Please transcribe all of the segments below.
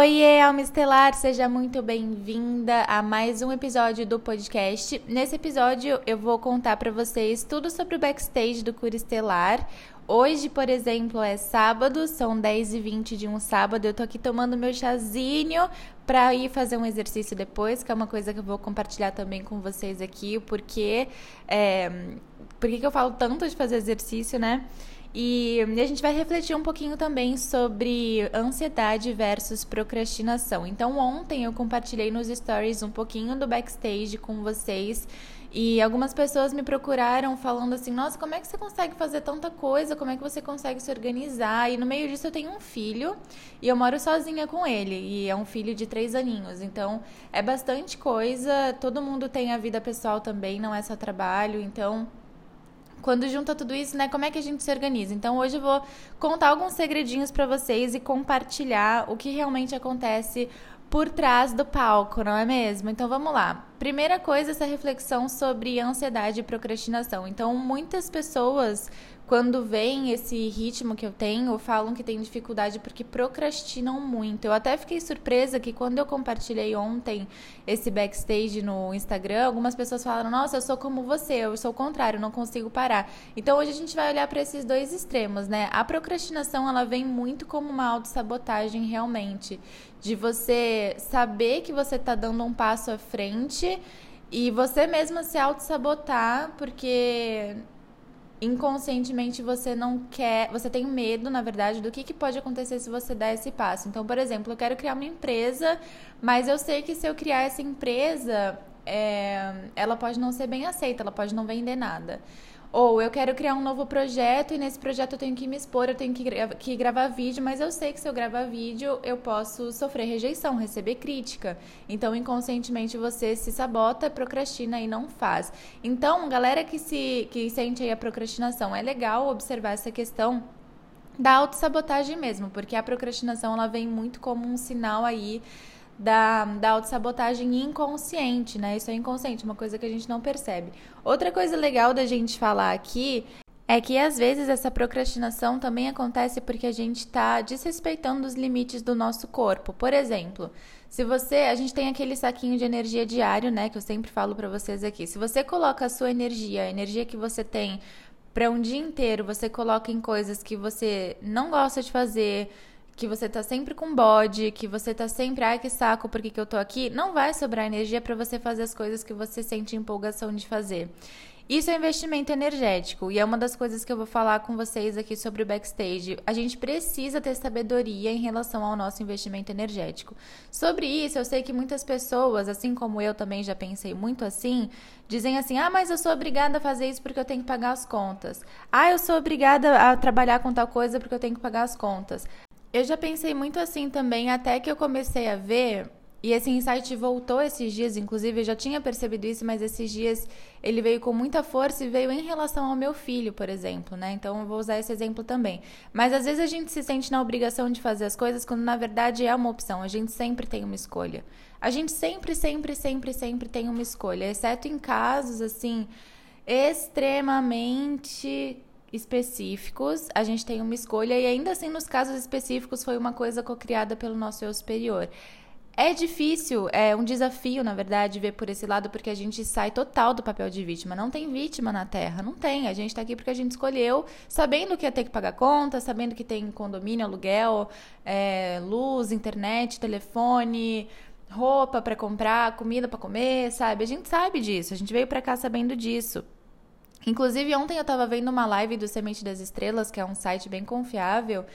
Oiê, Alma Estelar, seja muito bem-vinda a mais um episódio do podcast. Nesse episódio eu vou contar para vocês tudo sobre o backstage do Cura Estelar. Hoje, por exemplo, é sábado, são 10h20 de um sábado. Eu tô aqui tomando meu chazinho para ir fazer um exercício depois, que é uma coisa que eu vou compartilhar também com vocês aqui, o porquê, é, por que eu falo tanto de fazer exercício, né? E a gente vai refletir um pouquinho também sobre ansiedade versus procrastinação. Então, ontem eu compartilhei nos stories um pouquinho do backstage com vocês. E algumas pessoas me procuraram falando assim: Nossa, como é que você consegue fazer tanta coisa? Como é que você consegue se organizar? E no meio disso eu tenho um filho e eu moro sozinha com ele. E é um filho de três aninhos. Então é bastante coisa. Todo mundo tem a vida pessoal também, não é só trabalho. Então quando junta tudo isso, né, como é que a gente se organiza? Então hoje eu vou contar alguns segredinhos para vocês e compartilhar o que realmente acontece por trás do palco, não é mesmo? Então vamos lá. Primeira coisa, essa reflexão sobre ansiedade e procrastinação. Então, muitas pessoas quando vem esse ritmo que eu tenho, falam que tem dificuldade porque procrastinam muito. Eu até fiquei surpresa que quando eu compartilhei ontem esse backstage no Instagram, algumas pessoas falaram: Nossa, eu sou como você, eu sou o contrário, não consigo parar. Então hoje a gente vai olhar para esses dois extremos, né? A procrastinação ela vem muito como uma autossabotagem realmente. De você saber que você está dando um passo à frente e você mesma se auto-sabotar, porque inconscientemente você não quer, você tem medo, na verdade, do que, que pode acontecer se você der esse passo. Então, por exemplo, eu quero criar uma empresa, mas eu sei que se eu criar essa empresa, é, ela pode não ser bem aceita, ela pode não vender nada. Ou eu quero criar um novo projeto e nesse projeto eu tenho que me expor, eu tenho que, gra que gravar vídeo, mas eu sei que se eu gravar vídeo eu posso sofrer rejeição, receber crítica. Então, inconscientemente você se sabota, procrastina e não faz. Então, galera que se que sente aí a procrastinação, é legal observar essa questão da autossabotagem mesmo, porque a procrastinação ela vem muito como um sinal aí da, da autossabotagem inconsciente, né? Isso é inconsciente, uma coisa que a gente não percebe. Outra coisa legal da gente falar aqui é que às vezes essa procrastinação também acontece porque a gente está desrespeitando os limites do nosso corpo. Por exemplo, se você, a gente tem aquele saquinho de energia diário, né, que eu sempre falo para vocês aqui. Se você coloca a sua energia, a energia que você tem para um dia inteiro, você coloca em coisas que você não gosta de fazer, que você tá sempre com bode, que você tá sempre, ai que saco, por que, que eu tô aqui, não vai sobrar energia para você fazer as coisas que você sente empolgação de fazer. Isso é investimento energético e é uma das coisas que eu vou falar com vocês aqui sobre o backstage. A gente precisa ter sabedoria em relação ao nosso investimento energético. Sobre isso, eu sei que muitas pessoas, assim como eu também já pensei muito assim, dizem assim: "Ah, mas eu sou obrigada a fazer isso porque eu tenho que pagar as contas. Ah, eu sou obrigada a trabalhar com tal coisa porque eu tenho que pagar as contas. Eu já pensei muito assim também, até que eu comecei a ver, e esse insight voltou esses dias, inclusive eu já tinha percebido isso, mas esses dias ele veio com muita força e veio em relação ao meu filho, por exemplo, né? Então eu vou usar esse exemplo também. Mas às vezes a gente se sente na obrigação de fazer as coisas quando na verdade é uma opção, a gente sempre tem uma escolha. A gente sempre, sempre, sempre, sempre tem uma escolha, exceto em casos assim extremamente específicos, a gente tem uma escolha e ainda assim nos casos específicos foi uma coisa co-criada pelo nosso eu superior. É difícil, é um desafio, na verdade, ver por esse lado, porque a gente sai total do papel de vítima. Não tem vítima na Terra, não tem. A gente está aqui porque a gente escolheu, sabendo que ia ter que pagar conta, sabendo que tem condomínio, aluguel, é, luz, internet, telefone, roupa para comprar, comida para comer, sabe? A gente sabe disso, a gente veio para cá sabendo disso. Inclusive, ontem eu estava vendo uma live do Semente das Estrelas, que é um site bem confiável,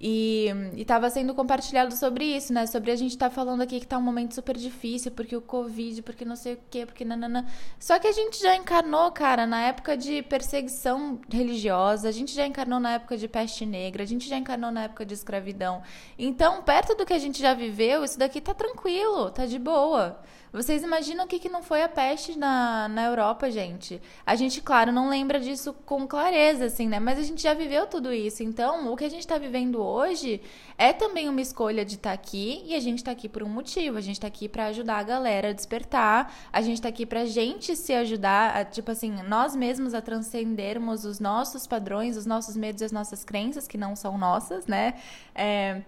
e estava sendo compartilhado sobre isso, né? Sobre a gente estar tá falando aqui que tá um momento super difícil, porque o Covid, porque não sei o quê, porque nanana. Só que a gente já encarnou, cara, na época de perseguição religiosa, a gente já encarnou na época de peste negra, a gente já encarnou na época de escravidão. Então, perto do que a gente já viveu, isso daqui tá tranquilo, tá de boa. Vocês imaginam o que, que não foi a peste na, na Europa, gente? A gente, claro, não lembra disso com clareza, assim, né? Mas a gente já viveu tudo isso. Então, o que a gente está vivendo hoje é também uma escolha de estar tá aqui e a gente está aqui por um motivo. A gente está aqui para ajudar a galera a despertar. A gente está aqui pra gente se ajudar, a, tipo assim, nós mesmos a transcendermos os nossos padrões, os nossos medos e as nossas crenças, que não são nossas, né? É,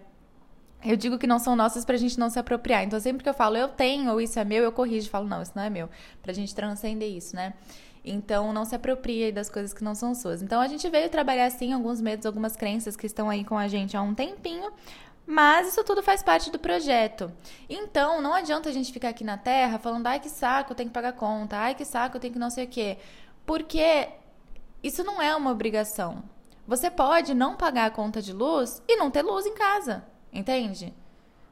eu digo que não são nossas pra gente não se apropriar. Então, sempre que eu falo eu tenho ou isso é meu, eu corrijo e falo, não, isso não é meu. Pra gente transcender isso, né? Então, não se apropria das coisas que não são suas. Então, a gente veio trabalhar, sim, alguns medos, algumas crenças que estão aí com a gente há um tempinho. Mas isso tudo faz parte do projeto. Então, não adianta a gente ficar aqui na Terra falando, ai que saco, eu tenho que pagar conta, ai que saco, eu tenho que não sei o quê. Porque isso não é uma obrigação. Você pode não pagar a conta de luz e não ter luz em casa, entende?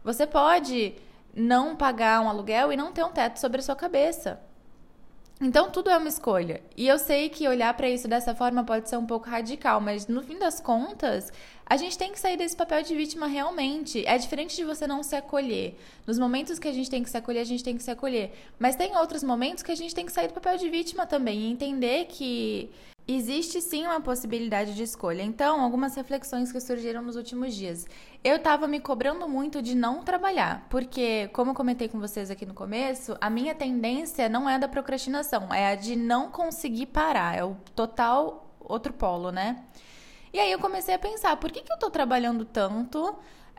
Você pode não pagar um aluguel e não ter um teto sobre a sua cabeça. Então tudo é uma escolha. E eu sei que olhar para isso dessa forma pode ser um pouco radical, mas no fim das contas, a gente tem que sair desse papel de vítima realmente. É diferente de você não se acolher. Nos momentos que a gente tem que se acolher, a gente tem que se acolher. Mas tem outros momentos que a gente tem que sair do papel de vítima também e entender que Existe sim uma possibilidade de escolha. Então, algumas reflexões que surgiram nos últimos dias. Eu estava me cobrando muito de não trabalhar, porque, como eu comentei com vocês aqui no começo, a minha tendência não é da procrastinação, é a de não conseguir parar. É o total outro polo, né? E aí eu comecei a pensar, por que, que eu estou trabalhando tanto?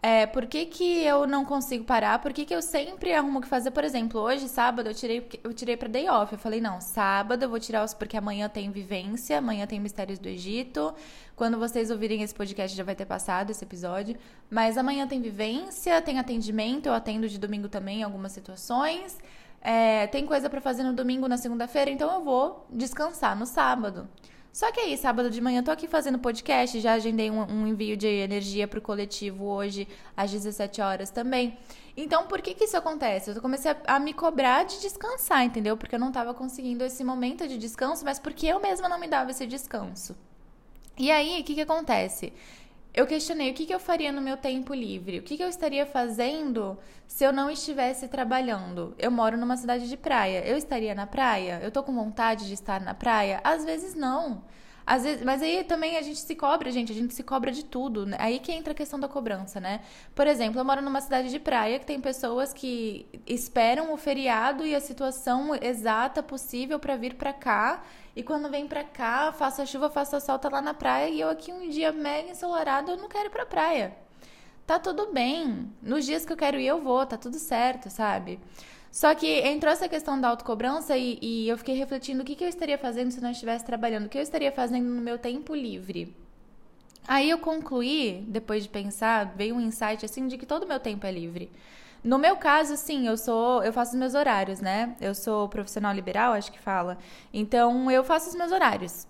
É, por que, que eu não consigo parar? Por que, que eu sempre arrumo o que fazer? Por exemplo, hoje, sábado, eu tirei, eu tirei pra day off. Eu falei, não, sábado eu vou tirar os. Porque amanhã tem vivência, amanhã tem Mistérios do Egito. Quando vocês ouvirem esse podcast, já vai ter passado esse episódio. Mas amanhã tem vivência, tem atendimento, eu atendo de domingo também em algumas situações. É, tem coisa para fazer no domingo, na segunda-feira, então eu vou descansar no sábado. Só que aí, sábado de manhã, eu tô aqui fazendo podcast, já agendei um, um envio de energia pro coletivo hoje, às 17 horas também. Então, por que que isso acontece? Eu comecei a, a, me cobrar de descansar, entendeu? Porque eu não tava conseguindo esse momento de descanso, mas porque eu mesma não me dava esse descanso. E aí, o que que acontece? Eu questionei o que, que eu faria no meu tempo livre, o que, que eu estaria fazendo se eu não estivesse trabalhando. Eu moro numa cidade de praia, eu estaria na praia? Eu tô com vontade de estar na praia? Às vezes não. Às vezes, mas aí também a gente se cobra, gente, a gente se cobra de tudo. Né? Aí que entra a questão da cobrança, né? Por exemplo, eu moro numa cidade de praia que tem pessoas que esperam o feriado e a situação exata possível para vir para cá. E quando vem pra cá, faça chuva, faça sol, tá lá na praia. E eu aqui um dia mega ensolarado, eu não quero ir pra praia. Tá tudo bem. Nos dias que eu quero ir, eu vou, tá tudo certo, sabe? Só que entrou essa questão da autocobrança e, e eu fiquei refletindo o que, que eu estaria fazendo se não estivesse trabalhando, o que eu estaria fazendo no meu tempo livre. Aí eu concluí, depois de pensar, veio um insight assim de que todo o meu tempo é livre. No meu caso, sim, eu sou, eu faço os meus horários, né? Eu sou profissional liberal, acho que fala. Então, eu faço os meus horários.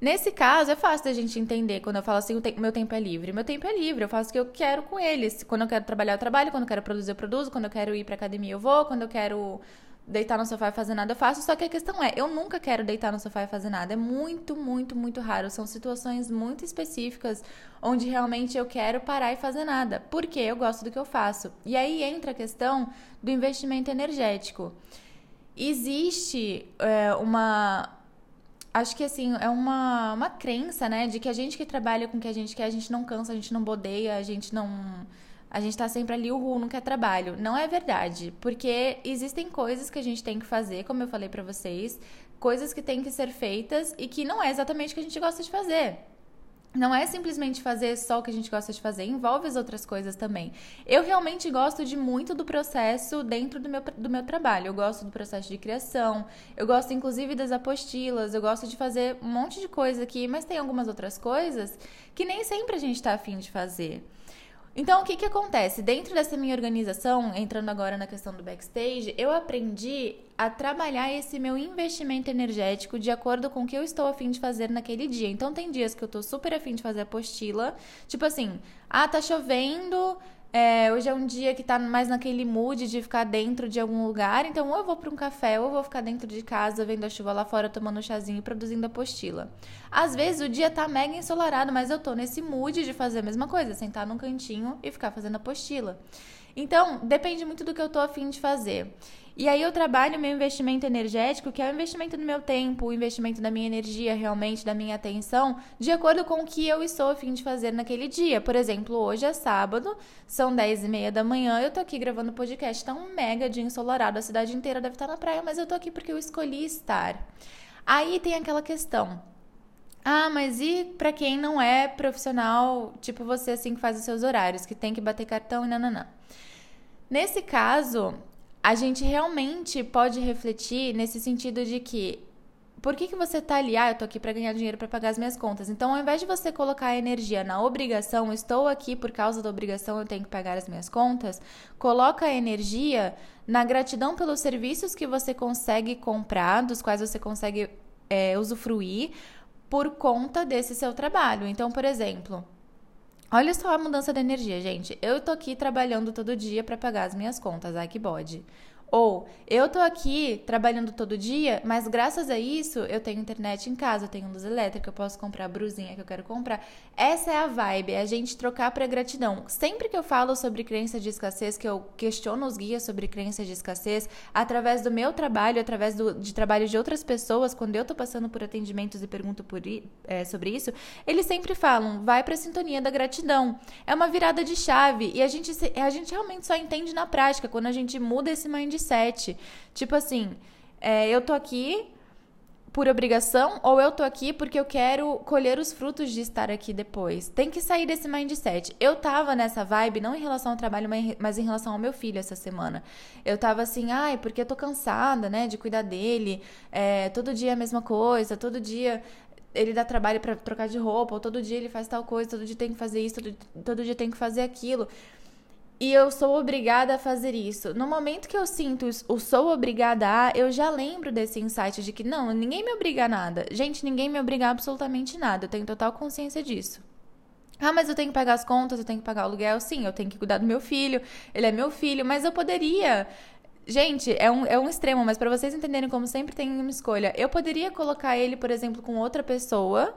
Nesse caso, é fácil da gente entender quando eu falo assim, o te meu tempo é livre. Meu tempo é livre, eu faço o que eu quero com eles. Quando eu quero trabalhar, eu trabalho. Quando eu quero produzir, eu produzo. Quando eu quero ir pra academia, eu vou. Quando eu quero deitar no sofá e fazer nada, eu faço. Só que a questão é, eu nunca quero deitar no sofá e fazer nada. É muito, muito, muito raro. São situações muito específicas onde realmente eu quero parar e fazer nada. Porque eu gosto do que eu faço. E aí entra a questão do investimento energético. Existe é, uma acho que assim, é uma, uma crença, né, de que a gente que trabalha com o que a gente quer, a gente não cansa, a gente não bodeia, a gente não. A gente tá sempre ali, uhul, não quer trabalho. Não é verdade. Porque existem coisas que a gente tem que fazer, como eu falei para vocês, coisas que têm que ser feitas e que não é exatamente o que a gente gosta de fazer não é simplesmente fazer só o que a gente gosta de fazer, envolve as outras coisas também. Eu realmente gosto de muito do processo dentro do meu, do meu trabalho. Eu gosto do processo de criação, eu gosto inclusive das apostilas, eu gosto de fazer um monte de coisa aqui, mas tem algumas outras coisas que nem sempre a gente está afim de fazer. Então, o que, que acontece? Dentro dessa minha organização, entrando agora na questão do backstage, eu aprendi a trabalhar esse meu investimento energético de acordo com o que eu estou afim de fazer naquele dia. Então, tem dias que eu estou super afim de fazer apostila, tipo assim, ah, tá chovendo, é, hoje é um dia que tá mais naquele mood de ficar dentro de algum lugar, então ou eu vou para um café ou eu vou ficar dentro de casa vendo a chuva lá fora, tomando um chazinho e produzindo apostila. Às vezes o dia tá mega ensolarado, mas eu tô nesse mood de fazer a mesma coisa, sentar num cantinho e ficar fazendo apostila. Então, depende muito do que eu tô afim de fazer. E aí eu trabalho meu investimento energético, que é o investimento do meu tempo, o investimento da minha energia, realmente, da minha atenção, de acordo com o que eu estou a fim de fazer naquele dia. Por exemplo, hoje é sábado, são 10 e meia da manhã, eu tô aqui gravando podcast, tá um mega dia ensolarado, a cidade inteira deve estar na praia, mas eu tô aqui porque eu escolhi estar. Aí tem aquela questão Ah, mas e para quem não é profissional, tipo você assim que faz os seus horários, que tem que bater cartão e nananã. Nesse caso, a gente realmente pode refletir nesse sentido de que por que, que você tá ali? Ah, eu tô aqui para ganhar dinheiro para pagar as minhas contas. Então, ao invés de você colocar a energia na obrigação, estou aqui por causa da obrigação, eu tenho que pagar as minhas contas, coloca a energia na gratidão pelos serviços que você consegue comprar, dos quais você consegue é, usufruir, por conta desse seu trabalho. Então, por exemplo, olha só a mudança de energia, gente. Eu tô aqui trabalhando todo dia para pagar as minhas contas, ai que bode. Ou eu tô aqui trabalhando todo dia, mas graças a isso eu tenho internet em casa, eu tenho luz elétrica, eu posso comprar a brusinha que eu quero comprar. Essa é a vibe, é a gente trocar para gratidão. Sempre que eu falo sobre crença de escassez, que eu questiono os guias sobre crença de escassez, através do meu trabalho, através do, de trabalho de outras pessoas, quando eu tô passando por atendimentos e pergunto por, é, sobre isso, eles sempre falam, vai pra sintonia da gratidão. É uma virada de chave e a gente, a gente realmente só entende na prática, quando a gente muda esse mindset mindset. Tipo assim, é, eu tô aqui por obrigação ou eu tô aqui porque eu quero colher os frutos de estar aqui depois. Tem que sair desse mindset. Eu tava nessa vibe, não em relação ao trabalho, mas em relação ao meu filho essa semana. Eu tava assim, ai, porque eu tô cansada, né, de cuidar dele. É, todo dia é a mesma coisa, todo dia ele dá trabalho para trocar de roupa, ou todo dia ele faz tal coisa, todo dia tem que fazer isso, todo, todo dia tem que fazer aquilo e eu sou obrigada a fazer isso. No momento que eu sinto o sou obrigada a, eu já lembro desse insight de que não, ninguém me obriga a nada. Gente, ninguém me obriga a absolutamente nada. Eu tenho total consciência disso. Ah, mas eu tenho que pagar as contas, eu tenho que pagar o aluguel. Sim, eu tenho que cuidar do meu filho. Ele é meu filho, mas eu poderia. Gente, é um, é um extremo, mas para vocês entenderem como sempre tem uma escolha, eu poderia colocar ele, por exemplo, com outra pessoa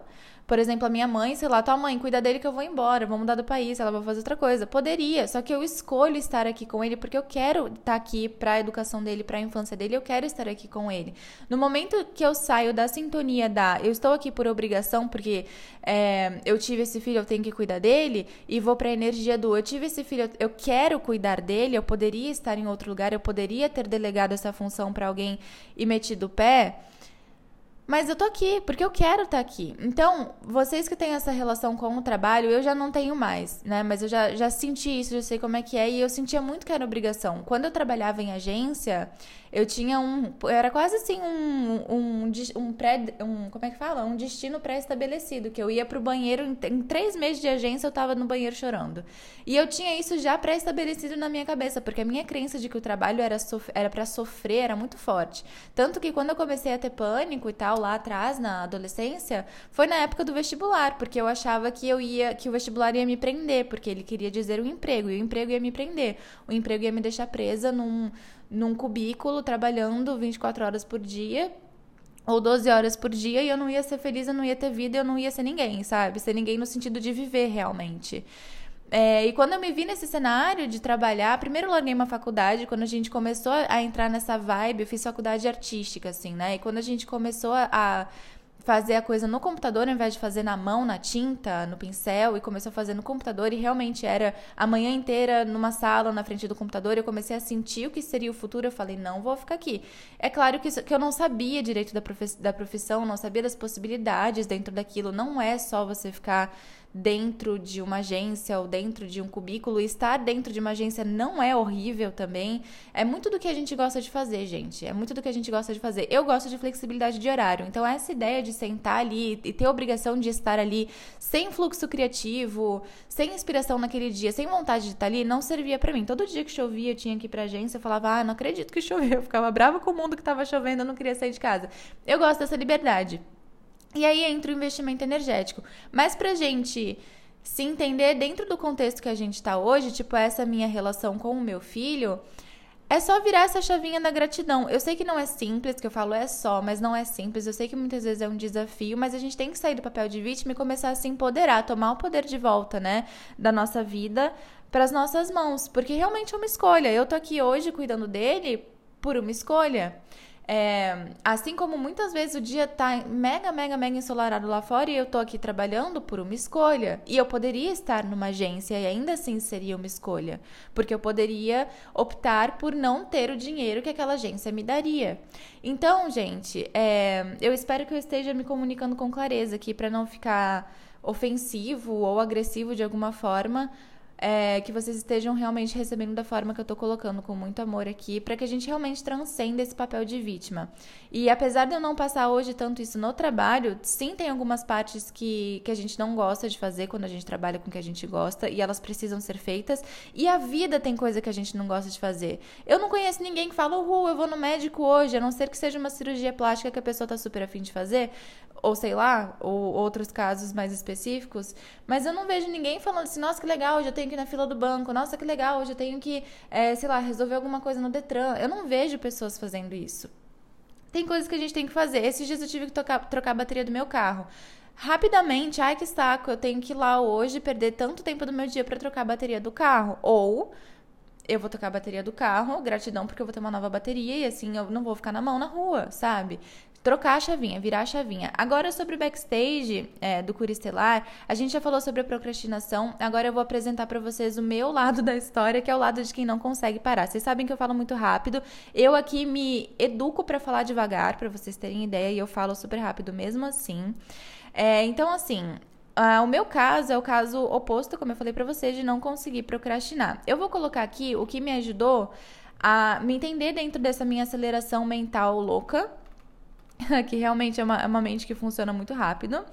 por exemplo, a minha mãe, sei lá, tua mãe, cuida dele que eu vou embora, vou mudar do país, ela vai fazer outra coisa. Poderia, só que eu escolho estar aqui com ele porque eu quero estar aqui para a educação dele, para a infância dele, eu quero estar aqui com ele. No momento que eu saio da sintonia da eu estou aqui por obrigação, porque é, eu tive esse filho, eu tenho que cuidar dele, e vou para a energia do eu tive esse filho, eu quero cuidar dele, eu poderia estar em outro lugar, eu poderia ter delegado essa função para alguém e metido o pé. Mas eu tô aqui, porque eu quero estar tá aqui. Então, vocês que têm essa relação com o trabalho, eu já não tenho mais, né? Mas eu já, já senti isso, já sei como é que é. E eu sentia muito que era obrigação. Quando eu trabalhava em agência, eu tinha um. Era quase assim um, um, um pré. Um, como é que fala? Um destino pré-estabelecido. Que eu ia pro banheiro. Em, em, três meses de agência, eu tava no banheiro chorando. E eu tinha isso já pré-estabelecido na minha cabeça, porque a minha crença de que o trabalho era, sof era para sofrer era muito forte. Tanto que quando eu comecei a ter pânico e tal, lá atrás, na adolescência, foi na época do vestibular, porque eu achava que eu ia. que o vestibular ia me prender, porque ele queria dizer o emprego, e o emprego ia me prender. O emprego ia me deixar presa num num cubículo trabalhando 24 horas por dia ou 12 horas por dia e eu não ia ser feliz, eu não ia ter vida, eu não ia ser ninguém, sabe? Ser ninguém no sentido de viver realmente. É, e quando eu me vi nesse cenário de trabalhar, primeiro eu larguei uma faculdade, quando a gente começou a entrar nessa vibe, eu fiz faculdade artística, assim, né? E quando a gente começou a fazer a coisa no computador ao invés de fazer na mão, na tinta, no pincel, e começou a fazer no computador, e realmente era a manhã inteira numa sala na frente do computador, eu comecei a sentir o que seria o futuro, eu falei, não vou ficar aqui. É claro que, que eu não sabia direito da, da profissão, não sabia das possibilidades dentro daquilo, não é só você ficar dentro de uma agência ou dentro de um cubículo. Estar dentro de uma agência não é horrível também. É muito do que a gente gosta de fazer, gente. É muito do que a gente gosta de fazer. Eu gosto de flexibilidade de horário. Então, essa ideia de sentar ali e ter a obrigação de estar ali sem fluxo criativo, sem inspiração naquele dia, sem vontade de estar ali, não servia para mim. Todo dia que chovia, eu tinha que ir pra agência, eu falava, ah, não acredito que choveu. Eu ficava brava com o mundo que tava chovendo, eu não queria sair de casa. Eu gosto dessa liberdade. E aí entra o investimento energético. Mas pra gente se entender dentro do contexto que a gente está hoje, tipo essa minha relação com o meu filho, é só virar essa chavinha da gratidão. Eu sei que não é simples, que eu falo é só, mas não é simples. Eu sei que muitas vezes é um desafio, mas a gente tem que sair do papel de vítima e começar a se empoderar, tomar o poder de volta, né, da nossa vida para as nossas mãos, porque realmente é uma escolha. Eu tô aqui hoje cuidando dele por uma escolha. É, assim como muitas vezes o dia tá mega, mega, mega ensolarado lá fora e eu tô aqui trabalhando por uma escolha. E eu poderia estar numa agência e ainda assim seria uma escolha. Porque eu poderia optar por não ter o dinheiro que aquela agência me daria. Então, gente, é, eu espero que eu esteja me comunicando com clareza aqui para não ficar ofensivo ou agressivo de alguma forma é, que vocês estejam realmente recebendo da forma que eu tô colocando, com muito amor aqui, para que a gente realmente transcenda esse papel de vítima. E apesar de eu não passar hoje tanto isso no trabalho, sim tem algumas partes que, que a gente não gosta de fazer quando a gente trabalha com o que a gente gosta e elas precisam ser feitas. E a vida tem coisa que a gente não gosta de fazer. Eu não conheço ninguém que fala, uhul, eu vou no médico hoje, a não ser que seja uma cirurgia plástica que a pessoa tá super afim de fazer, ou sei lá, ou outros casos mais específicos, mas eu não vejo ninguém falando assim, nossa, que legal, hoje eu tenho que ir na fila do banco, nossa, que legal, hoje eu tenho que, é, sei lá, resolver alguma coisa no Detran. Eu não vejo pessoas fazendo isso. Tem coisas que a gente tem que fazer. Esses dias eu tive que tocar, trocar a bateria do meu carro. Rapidamente, ai que saco, eu tenho que ir lá hoje perder tanto tempo do meu dia para trocar a bateria do carro. Ou eu vou tocar a bateria do carro, gratidão porque eu vou ter uma nova bateria e assim eu não vou ficar na mão na rua, sabe? Trocar a chavinha, virar a chavinha. Agora, sobre o backstage é, do Cura Estelar, a gente já falou sobre a procrastinação. Agora eu vou apresentar para vocês o meu lado da história, que é o lado de quem não consegue parar. Vocês sabem que eu falo muito rápido. Eu aqui me educo para falar devagar, para vocês terem ideia, e eu falo super rápido mesmo assim. É, então, assim, Uh, o meu caso é o caso oposto, como eu falei para vocês, de não conseguir procrastinar. Eu vou colocar aqui o que me ajudou a me entender dentro dessa minha aceleração mental louca, que realmente é uma, é uma mente que funciona muito rápido.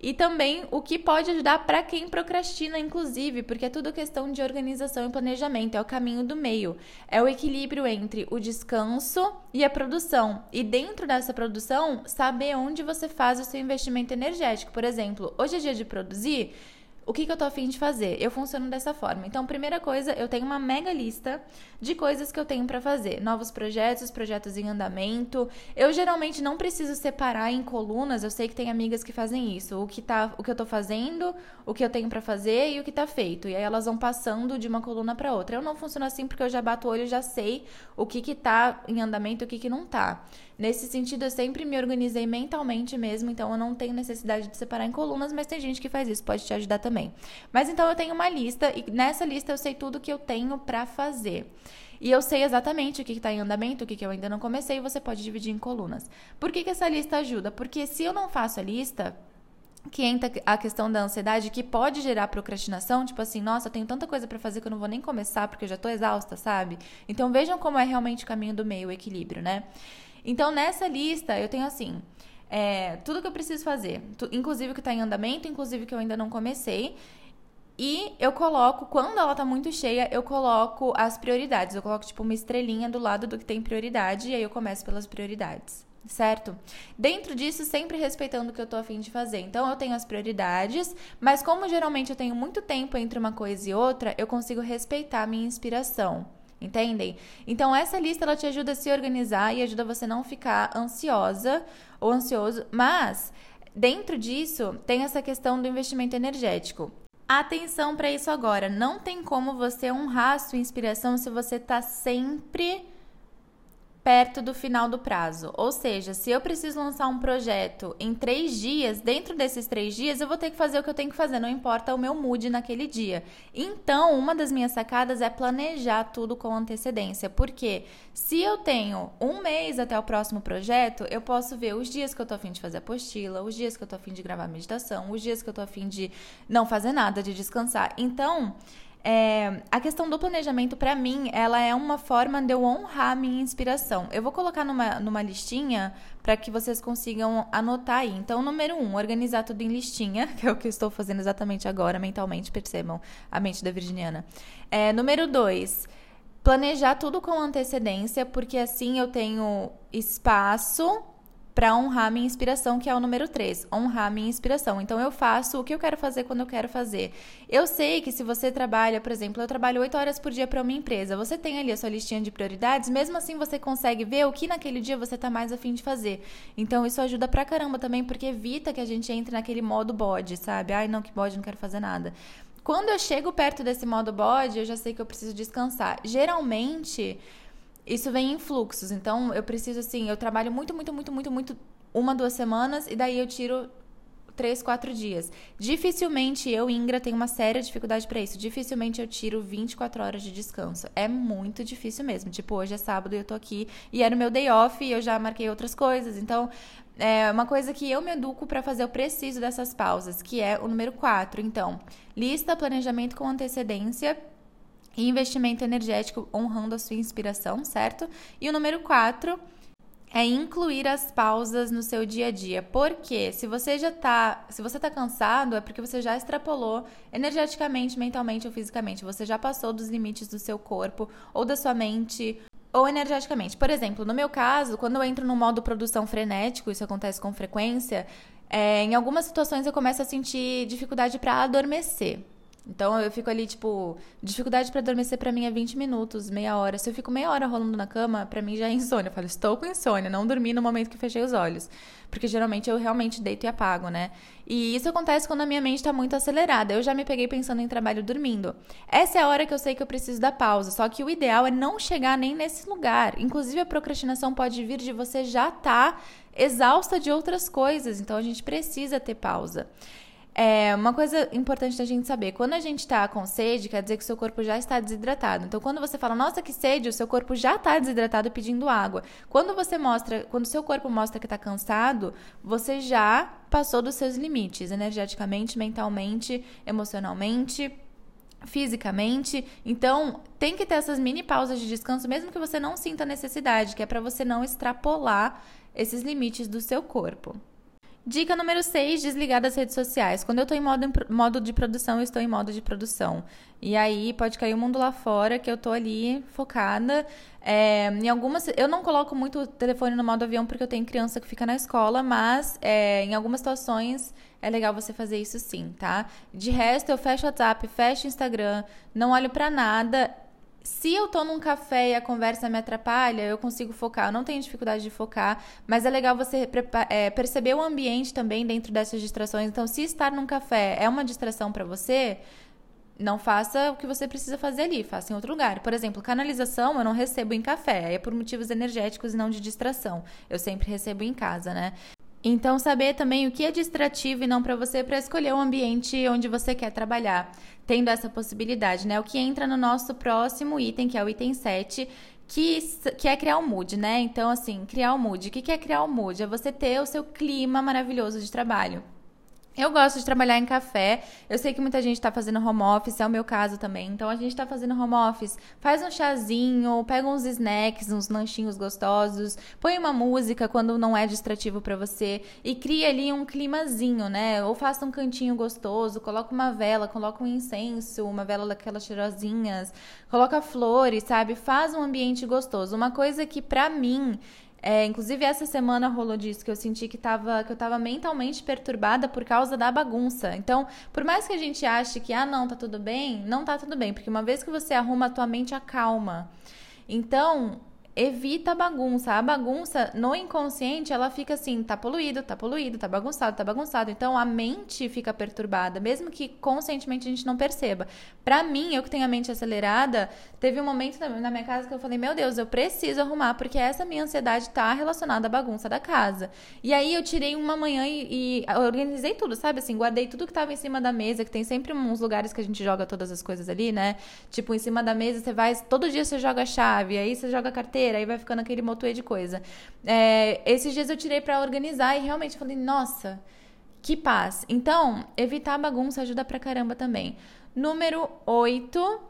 E também o que pode ajudar para quem procrastina, inclusive, porque é tudo questão de organização e planejamento, é o caminho do meio. É o equilíbrio entre o descanso e a produção. E dentro dessa produção, saber onde você faz o seu investimento energético. Por exemplo, hoje é dia de produzir o que, que eu tô afim de fazer? Eu funciono dessa forma. Então, primeira coisa, eu tenho uma mega lista de coisas que eu tenho para fazer. Novos projetos, projetos em andamento. Eu geralmente não preciso separar em colunas. Eu sei que tem amigas que fazem isso. O que, tá, o que eu tô fazendo, o que eu tenho para fazer e o que tá feito. E aí elas vão passando de uma coluna para outra. Eu não funciono assim porque eu já bato o olho e já sei o que que tá em andamento e o que que não tá. Nesse sentido, eu sempre me organizei mentalmente mesmo, então eu não tenho necessidade de separar em colunas, mas tem gente que faz isso, pode te ajudar também. Mas então eu tenho uma lista e nessa lista eu sei tudo que eu tenho para fazer. E eu sei exatamente o que está em andamento, o que, que eu ainda não comecei, e você pode dividir em colunas. Por que, que essa lista ajuda? Porque se eu não faço a lista, que entra a questão da ansiedade que pode gerar procrastinação, tipo assim, nossa, eu tenho tanta coisa para fazer que eu não vou nem começar porque eu já tô exausta, sabe? Então vejam como é realmente o caminho do meio, o equilíbrio, né? Então, nessa lista, eu tenho assim. É, tudo que eu preciso fazer, tu, inclusive o que está em andamento, inclusive o que eu ainda não comecei. E eu coloco, quando ela tá muito cheia, eu coloco as prioridades. Eu coloco, tipo, uma estrelinha do lado do que tem prioridade, e aí eu começo pelas prioridades certo? Dentro disso, sempre respeitando o que eu tô afim de fazer. Então, eu tenho as prioridades, mas como geralmente eu tenho muito tempo entre uma coisa e outra, eu consigo respeitar a minha inspiração. Entendem? Então essa lista ela te ajuda a se organizar e ajuda você não ficar ansiosa ou ansioso, mas dentro disso tem essa questão do investimento energético. Atenção para isso agora, não tem como você honrar a sua inspiração se você está sempre perto do final do prazo. Ou seja, se eu preciso lançar um projeto em três dias, dentro desses três dias eu vou ter que fazer o que eu tenho que fazer, não importa o meu mood naquele dia. Então, uma das minhas sacadas é planejar tudo com antecedência, porque se eu tenho um mês até o próximo projeto, eu posso ver os dias que eu tô afim de fazer apostila, os dias que eu tô afim de gravar meditação, os dias que eu tô afim de não fazer nada, de descansar. Então, é, a questão do planejamento, para mim, ela é uma forma de eu honrar a minha inspiração. Eu vou colocar numa, numa listinha para que vocês consigam anotar aí. Então, número um, organizar tudo em listinha, que é o que eu estou fazendo exatamente agora, mentalmente, percebam a mente da Virginiana. É, número dois, planejar tudo com antecedência, porque assim eu tenho espaço para honrar minha inspiração, que é o número 3, honrar minha inspiração. Então eu faço o que eu quero fazer quando eu quero fazer. Eu sei que se você trabalha, por exemplo, eu trabalho 8 horas por dia para uma empresa, você tem ali a sua listinha de prioridades, mesmo assim você consegue ver o que naquele dia você tá mais afim de fazer. Então isso ajuda pra caramba também, porque evita que a gente entre naquele modo bode, sabe? Ai, não, que bode, não quero fazer nada. Quando eu chego perto desse modo bode, eu já sei que eu preciso descansar. Geralmente, isso vem em fluxos. Então, eu preciso, assim, eu trabalho muito, muito, muito, muito, muito, uma, duas semanas, e daí eu tiro três, quatro dias. Dificilmente eu, Ingra, tenho uma séria dificuldade para isso. Dificilmente eu tiro 24 horas de descanso. É muito difícil mesmo. Tipo, hoje é sábado e eu tô aqui e era o meu day off e eu já marquei outras coisas. Então, é uma coisa que eu me educo para fazer, eu preciso dessas pausas, que é o número 4. Então, lista, planejamento com antecedência e investimento energético honrando a sua inspiração, certo? E o número 4 é incluir as pausas no seu dia a dia. Porque se você já tá, se você tá cansado, é porque você já extrapolou energeticamente, mentalmente ou fisicamente. Você já passou dos limites do seu corpo ou da sua mente ou energeticamente. Por exemplo, no meu caso, quando eu entro no modo produção frenético, isso acontece com frequência, é, em algumas situações eu começo a sentir dificuldade para adormecer. Então eu fico ali, tipo, dificuldade para adormecer para mim é 20 minutos, meia hora. Se eu fico meia hora rolando na cama, para mim já é insônia. Eu falo, estou com insônia, não dormi no momento que fechei os olhos. Porque geralmente eu realmente deito e apago, né? E isso acontece quando a minha mente está muito acelerada. Eu já me peguei pensando em trabalho dormindo. Essa é a hora que eu sei que eu preciso da pausa. Só que o ideal é não chegar nem nesse lugar. Inclusive, a procrastinação pode vir de você já tá exausta de outras coisas. Então a gente precisa ter pausa. É uma coisa importante da gente saber, quando a gente está com sede, quer dizer que o seu corpo já está desidratado. Então, quando você fala, nossa, que sede, o seu corpo já está desidratado pedindo água. Quando você mostra, quando o seu corpo mostra que está cansado, você já passou dos seus limites, energeticamente, mentalmente, emocionalmente fisicamente. Então, tem que ter essas mini pausas de descanso, mesmo que você não sinta necessidade, que é para você não extrapolar esses limites do seu corpo. Dica número 6, desligar das redes sociais. Quando eu estou em modo, modo de produção, eu estou em modo de produção. E aí pode cair o mundo lá fora, que eu estou ali focada. É, em algumas. Eu não coloco muito o telefone no modo avião porque eu tenho criança que fica na escola, mas é, em algumas situações é legal você fazer isso sim, tá? De resto, eu fecho WhatsApp, fecho o Instagram, não olho para nada se eu tô num café e a conversa me atrapalha, eu consigo focar. Eu não tenho dificuldade de focar, mas é legal você é, perceber o ambiente também dentro dessas distrações. Então, se estar num café é uma distração para você, não faça o que você precisa fazer ali, faça em outro lugar. Por exemplo, canalização eu não recebo em café, é por motivos energéticos e não de distração. Eu sempre recebo em casa, né? Então, saber também o que é distrativo e não para você para escolher o ambiente onde você quer trabalhar, tendo essa possibilidade, né? O que entra no nosso próximo item, que é o item 7, que, que é criar um mood, né? Então, assim, criar um mood. O que é criar um mood? É você ter o seu clima maravilhoso de trabalho. Eu gosto de trabalhar em café. Eu sei que muita gente está fazendo home office, é o meu caso também. Então a gente está fazendo home office, faz um chazinho, pega uns snacks, uns lanchinhos gostosos, põe uma música quando não é distrativo para você e cria ali um climazinho, né? Ou faça um cantinho gostoso, coloca uma vela, coloca um incenso, uma vela daquelas cheirosinhas, coloca flores, sabe? Faz um ambiente gostoso. Uma coisa que para mim é, inclusive, essa semana rolou disso, que eu senti que, tava, que eu estava mentalmente perturbada por causa da bagunça. Então, por mais que a gente ache que, ah, não, tá tudo bem, não tá tudo bem, porque uma vez que você arruma, a tua mente acalma. Então, evita a bagunça. A bagunça no inconsciente, ela fica assim, tá poluído, tá poluído, tá bagunçado, tá bagunçado. Então a mente fica perturbada, mesmo que conscientemente a gente não perceba. Para mim, eu que tenho a mente acelerada, teve um momento na minha casa que eu falei: "Meu Deus, eu preciso arrumar porque essa minha ansiedade tá relacionada à bagunça da casa". E aí eu tirei uma manhã e, e organizei tudo, sabe assim, guardei tudo que tava em cima da mesa, que tem sempre uns lugares que a gente joga todas as coisas ali, né? Tipo, em cima da mesa você vai, todo dia você joga chave, aí você joga a aí vai ficando aquele motuê de coisa. É, esses dias eu tirei para organizar e realmente falei, nossa, que paz. Então, evitar bagunça ajuda pra caramba também. Número 8,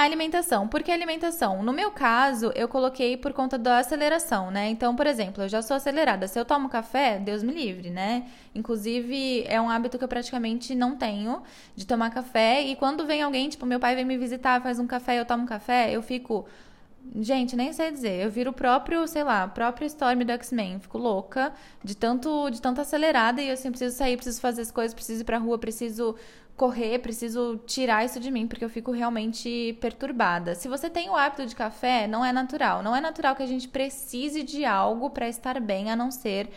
a alimentação. Por que alimentação? No meu caso, eu coloquei por conta da aceleração, né? Então, por exemplo, eu já sou acelerada. Se eu tomo café, Deus me livre, né? Inclusive, é um hábito que eu praticamente não tenho de tomar café. E quando vem alguém, tipo, meu pai vem me visitar, faz um café eu tomo café, eu fico Gente, nem sei dizer. Eu viro o próprio, sei lá, próprio Storm do X-Men. Fico louca de tanto, de tanto acelerada e eu assim, preciso sair, preciso fazer as coisas, preciso ir pra rua, preciso correr, preciso tirar isso de mim, porque eu fico realmente perturbada. Se você tem o hábito de café, não é natural. Não é natural que a gente precise de algo para estar bem, a não ser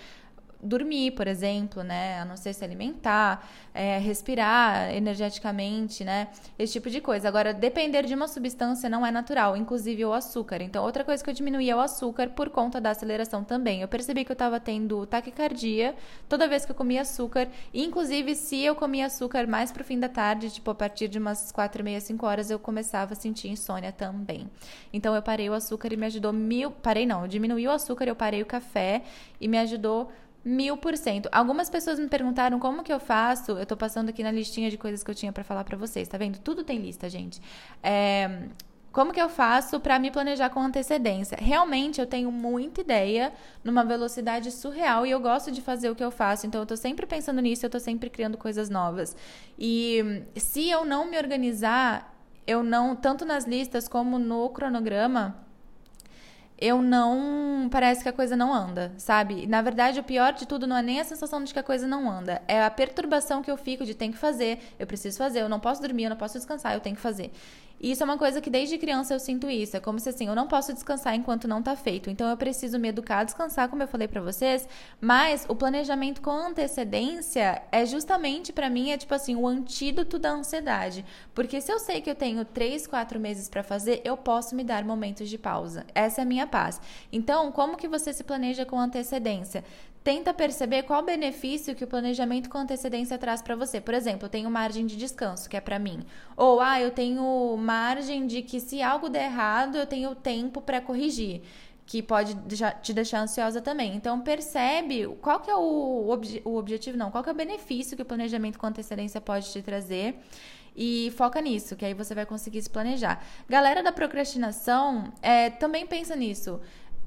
dormir, por exemplo, né? A não ser se alimentar, é, respirar energeticamente, né? Esse tipo de coisa. Agora, depender de uma substância não é natural, inclusive o açúcar. Então, outra coisa que eu diminuí é o açúcar por conta da aceleração também. Eu percebi que eu estava tendo taquicardia toda vez que eu comia açúcar. Inclusive, se eu comia açúcar mais pro fim da tarde, tipo a partir de umas quatro e meia, cinco horas, eu começava a sentir insônia também. Então, eu parei o açúcar e me ajudou mil. Parei não, eu diminuí o açúcar, eu parei o café e me ajudou Mil por cento. Algumas pessoas me perguntaram como que eu faço. Eu tô passando aqui na listinha de coisas que eu tinha para falar para vocês, tá vendo? Tudo tem lista, gente. É, como que eu faço para me planejar com antecedência? Realmente eu tenho muita ideia numa velocidade surreal e eu gosto de fazer o que eu faço, então eu tô sempre pensando nisso, eu tô sempre criando coisas novas. E se eu não me organizar, eu não, tanto nas listas como no cronograma, eu não. Parece que a coisa não anda, sabe? Na verdade, o pior de tudo não é nem a sensação de que a coisa não anda, é a perturbação que eu fico de tem que fazer, eu preciso fazer, eu não posso dormir, eu não posso descansar, eu tenho que fazer. E isso é uma coisa que desde criança eu sinto isso. É como se assim, eu não posso descansar enquanto não tá feito. Então eu preciso me educar a descansar, como eu falei para vocês. Mas o planejamento com antecedência é justamente para mim é tipo assim, o antídoto da ansiedade. Porque se eu sei que eu tenho três, quatro meses para fazer, eu posso me dar momentos de pausa. Essa é a minha paz. Então, como que você se planeja com antecedência? Tenta perceber qual benefício que o planejamento com antecedência traz para você. Por exemplo, eu tenho margem de descanso, que é para mim. Ou, ah, eu tenho margem de que se algo der errado, eu tenho tempo para corrigir que pode te deixar ansiosa também. Então percebe qual que é o, obje o objetivo, não, qual que é o benefício que o planejamento com antecedência pode te trazer e foca nisso, que aí você vai conseguir se planejar. Galera da procrastinação, é, também pensa nisso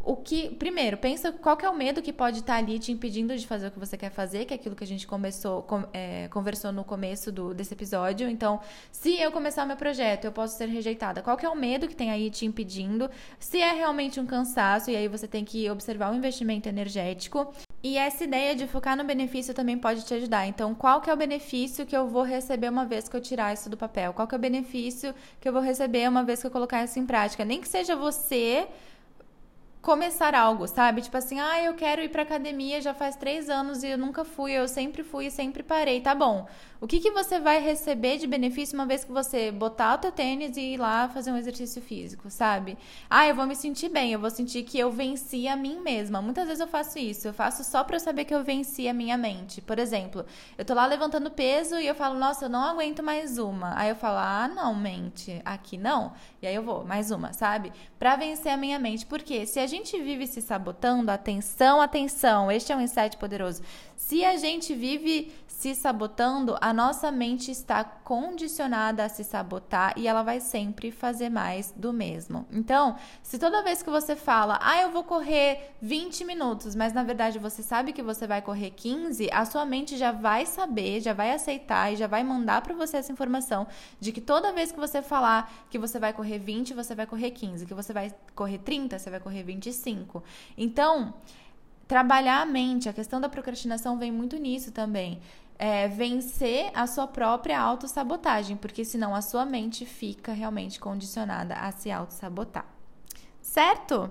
o que. Primeiro, pensa qual é o medo que pode estar ali te impedindo de fazer o que você quer fazer, que é aquilo que a gente começou, com, é, conversou no começo do, desse episódio. Então, se eu começar o meu projeto, eu posso ser rejeitada. Qual é o medo que tem aí te impedindo? Se é realmente um cansaço, e aí você tem que observar o investimento energético. E essa ideia de focar no benefício também pode te ajudar. Então, qual que é o benefício que eu vou receber uma vez que eu tirar isso do papel? Qual que é o benefício que eu vou receber uma vez que eu colocar isso em prática? Nem que seja você começar algo, sabe? Tipo assim, ah, eu quero ir pra academia já faz três anos e eu nunca fui, eu sempre fui e sempre parei. Tá bom. O que, que você vai receber de benefício uma vez que você botar o teu tênis e ir lá fazer um exercício físico, sabe? Ah, eu vou me sentir bem, eu vou sentir que eu venci a mim mesma. Muitas vezes eu faço isso, eu faço só pra eu saber que eu venci a minha mente. Por exemplo, eu tô lá levantando peso e eu falo, nossa, eu não aguento mais uma. Aí eu falo, ah, não, mente, aqui não. E aí eu vou, mais uma, sabe? Pra vencer a minha mente. Porque se a gente vive se sabotando, atenção, atenção, este é um insight poderoso. Se a gente vive se sabotando, a nossa mente está condicionada a se sabotar e ela vai sempre fazer mais do mesmo. Então, se toda vez que você fala, ah, eu vou correr 20 minutos, mas na verdade você sabe que você vai correr 15, a sua mente já vai saber, já vai aceitar e já vai mandar para você essa informação de que toda vez que você falar que você vai correr 20, você vai correr 15, que você vai correr 30, você vai correr 25. Então, trabalhar a mente, a questão da procrastinação vem muito nisso também. É, vencer a sua própria autossabotagem, porque senão a sua mente fica realmente condicionada a se autossabotar. Certo?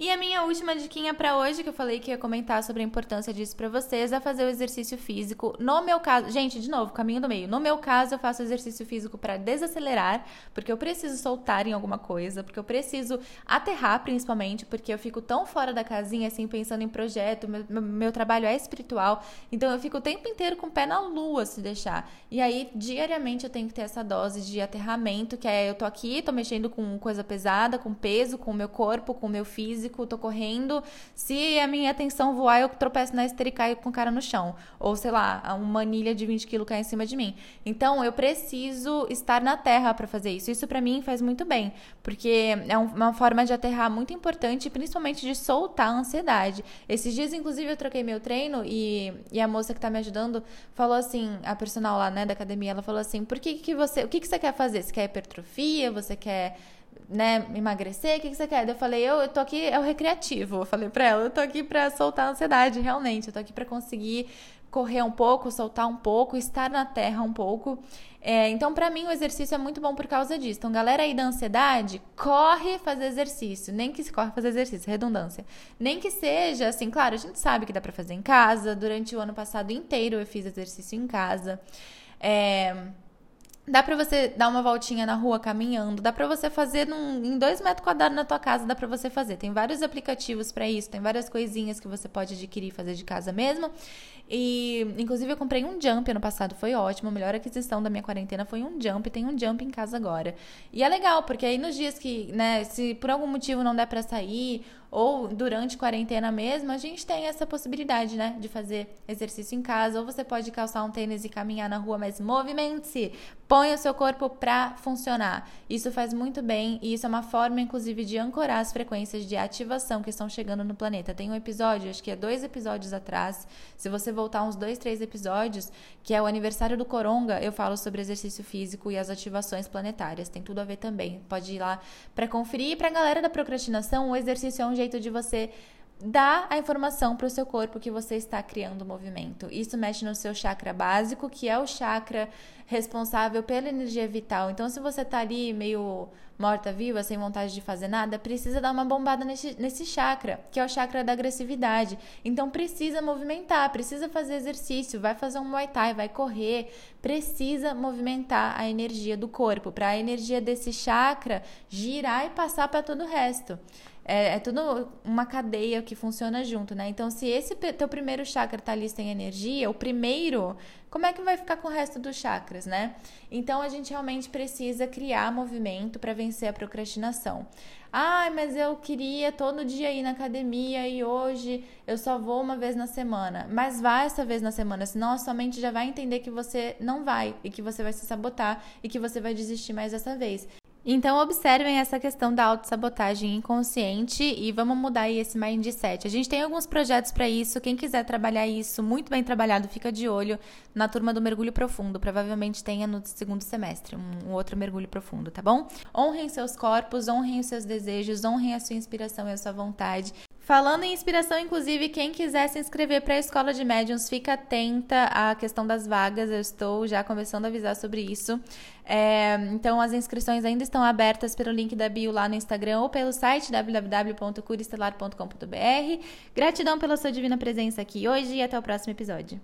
E a minha última diquinha para hoje, que eu falei que ia comentar sobre a importância disso para vocês, é fazer o exercício físico. No meu caso, gente, de novo, caminho do meio. No meu caso, eu faço exercício físico para desacelerar, porque eu preciso soltar em alguma coisa, porque eu preciso aterrar principalmente, porque eu fico tão fora da casinha assim pensando em projeto, meu, meu, trabalho é espiritual, então eu fico o tempo inteiro com o pé na lua se deixar. E aí diariamente eu tenho que ter essa dose de aterramento, que é eu tô aqui, tô mexendo com coisa pesada, com peso, com o meu corpo, com o meu físico físico, tô correndo. Se a minha atenção voar, eu tropeço na esteira e caio com o cara no chão. Ou, sei lá, uma anilha de 20 quilos cai em cima de mim. Então, eu preciso estar na terra para fazer isso. Isso para mim faz muito bem, porque é uma forma de aterrar muito importante, principalmente de soltar a ansiedade. Esses dias, inclusive, eu troquei meu treino e, e a moça que tá me ajudando falou assim, a personal lá, né, da academia, ela falou assim, por que que você, o que que você quer fazer? Você quer hipertrofia? Você quer né, emagrecer, o que, que você quer? Eu falei, eu, eu tô aqui, é o recreativo. Eu falei pra ela, eu tô aqui pra soltar a ansiedade, realmente. Eu tô aqui pra conseguir correr um pouco, soltar um pouco, estar na terra um pouco. É, então, para mim, o exercício é muito bom por causa disso. Então, galera aí da ansiedade, corre fazer exercício. Nem que se corre fazer exercício, redundância. Nem que seja, assim, claro, a gente sabe que dá para fazer em casa. Durante o ano passado inteiro eu fiz exercício em casa. É, Dá pra você dar uma voltinha na rua caminhando, dá pra você fazer num, em dois metros quadrados na tua casa, dá pra você fazer. Tem vários aplicativos para isso, tem várias coisinhas que você pode adquirir e fazer de casa mesmo. E, inclusive, eu comprei um jump ano passado, foi ótimo. A melhor aquisição da minha quarentena foi um jump. Tem um jump em casa agora. E é legal, porque aí nos dias que, né, se por algum motivo não der para sair, ou durante quarentena mesmo, a gente tem essa possibilidade, né, de fazer exercício em casa. Ou você pode calçar um tênis e caminhar na rua, mas movimente-se. Põe o seu corpo pra funcionar. Isso faz muito bem e isso é uma forma, inclusive, de ancorar as frequências de ativação que estão chegando no planeta. Tem um episódio, acho que é dois episódios atrás. Se você voltar uns dois, três episódios, que é o aniversário do Coronga, eu falo sobre exercício físico e as ativações planetárias. Tem tudo a ver também. Pode ir lá para conferir. E para a galera da procrastinação, o exercício é um jeito de você dar a informação para o seu corpo que você está criando movimento. Isso mexe no seu chakra básico, que é o chakra responsável pela energia vital. Então, se você está ali meio morta-viva, sem vontade de fazer nada, precisa dar uma bombada nesse, nesse chakra, que é o chakra da agressividade. Então, precisa movimentar, precisa fazer exercício, vai fazer um muay thai, vai correr, precisa movimentar a energia do corpo, para a energia desse chakra girar e passar para todo o resto. É, é, tudo uma cadeia que funciona junto, né? Então, se esse teu primeiro chakra tá ali sem energia, o primeiro, como é que vai ficar com o resto dos chakras, né? Então, a gente realmente precisa criar movimento para vencer a procrastinação. Ai, mas eu queria todo dia ir na academia e hoje eu só vou uma vez na semana. Mas vai essa vez na semana, senão a sua mente já vai entender que você não vai e que você vai se sabotar e que você vai desistir mais dessa vez. Então, observem essa questão da autossabotagem inconsciente e vamos mudar aí esse mindset. A gente tem alguns projetos para isso. Quem quiser trabalhar isso muito bem trabalhado, fica de olho na turma do mergulho profundo. Provavelmente tenha no segundo semestre um, outro mergulho profundo, tá bom? Honrem seus corpos, honrem os seus desejos, honrem a sua inspiração e a sua vontade. Falando em inspiração, inclusive, quem quiser se inscrever para a Escola de Médiuns, fica atenta à questão das vagas. Eu estou já começando a avisar sobre isso. É, então, as inscrições ainda estão abertas pelo link da bio lá no Instagram ou pelo site www.curistelar.com.br. Gratidão pela sua divina presença aqui hoje e até o próximo episódio.